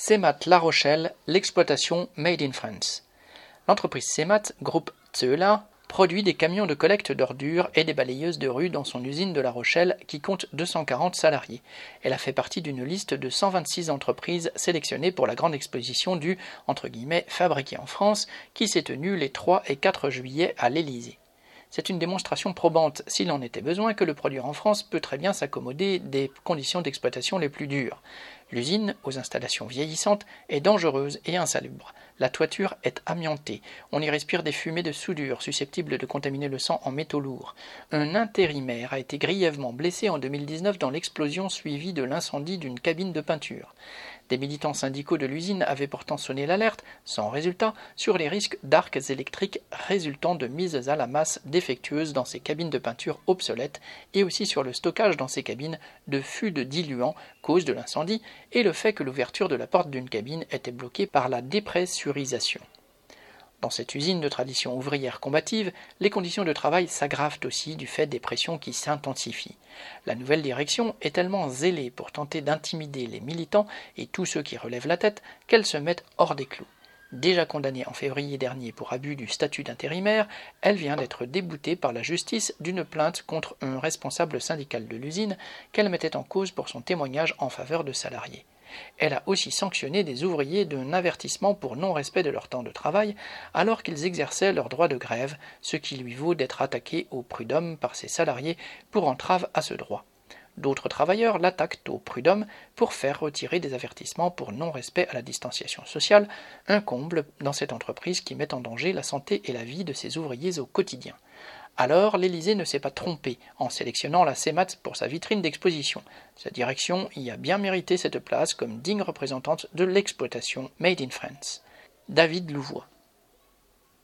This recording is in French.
CEMAT La Rochelle, l'exploitation Made in France. L'entreprise CEMAT, groupe Tseula, produit des camions de collecte d'ordures et des balayeuses de rue dans son usine de La Rochelle qui compte 240 salariés. Elle a fait partie d'une liste de 126 entreprises sélectionnées pour la grande exposition du fabriqué en France qui s'est tenue les 3 et 4 juillet à l'Élysée. C'est une démonstration probante, s'il en était besoin, que le produire en France peut très bien s'accommoder des conditions d'exploitation les plus dures. L'usine, aux installations vieillissantes, est dangereuse et insalubre. La toiture est amiantée. On y respire des fumées de soudure susceptibles de contaminer le sang en métaux lourds. Un intérimaire a été grièvement blessé en 2019 dans l'explosion suivie de l'incendie d'une cabine de peinture. Des militants syndicaux de l'usine avaient pourtant sonné l'alerte, sans résultat, sur les risques d'arcs électriques résultant de mises à la masse défectueuses dans ces cabines de peinture obsolètes et aussi sur le stockage dans ces cabines de fûts de diluant, cause de l'incendie, et le fait que l'ouverture de la porte d'une cabine était bloquée par la dépressurisation. Dans cette usine de tradition ouvrière combative, les conditions de travail s'aggravent aussi du fait des pressions qui s'intensifient. La nouvelle direction est tellement zélée pour tenter d'intimider les militants et tous ceux qui relèvent la tête qu'elle se met hors des clous. Déjà condamnée en février dernier pour abus du statut d'intérimaire, elle vient d'être déboutée par la justice d'une plainte contre un responsable syndical de l'usine qu'elle mettait en cause pour son témoignage en faveur de salariés. Elle a aussi sanctionné des ouvriers d'un avertissement pour non-respect de leur temps de travail alors qu'ils exerçaient leur droit de grève, ce qui lui vaut d'être attaqué au prud'homme par ses salariés pour entrave à ce droit. D'autres travailleurs l'attaquent au prud'homme pour faire retirer des avertissements pour non-respect à la distanciation sociale, un comble dans cette entreprise qui met en danger la santé et la vie de ses ouvriers au quotidien. Alors, l'Élysée ne s'est pas trompé en sélectionnant la CEMAT pour sa vitrine d'exposition. Sa direction y a bien mérité cette place comme digne représentante de l'exploitation Made in France. David Louvois.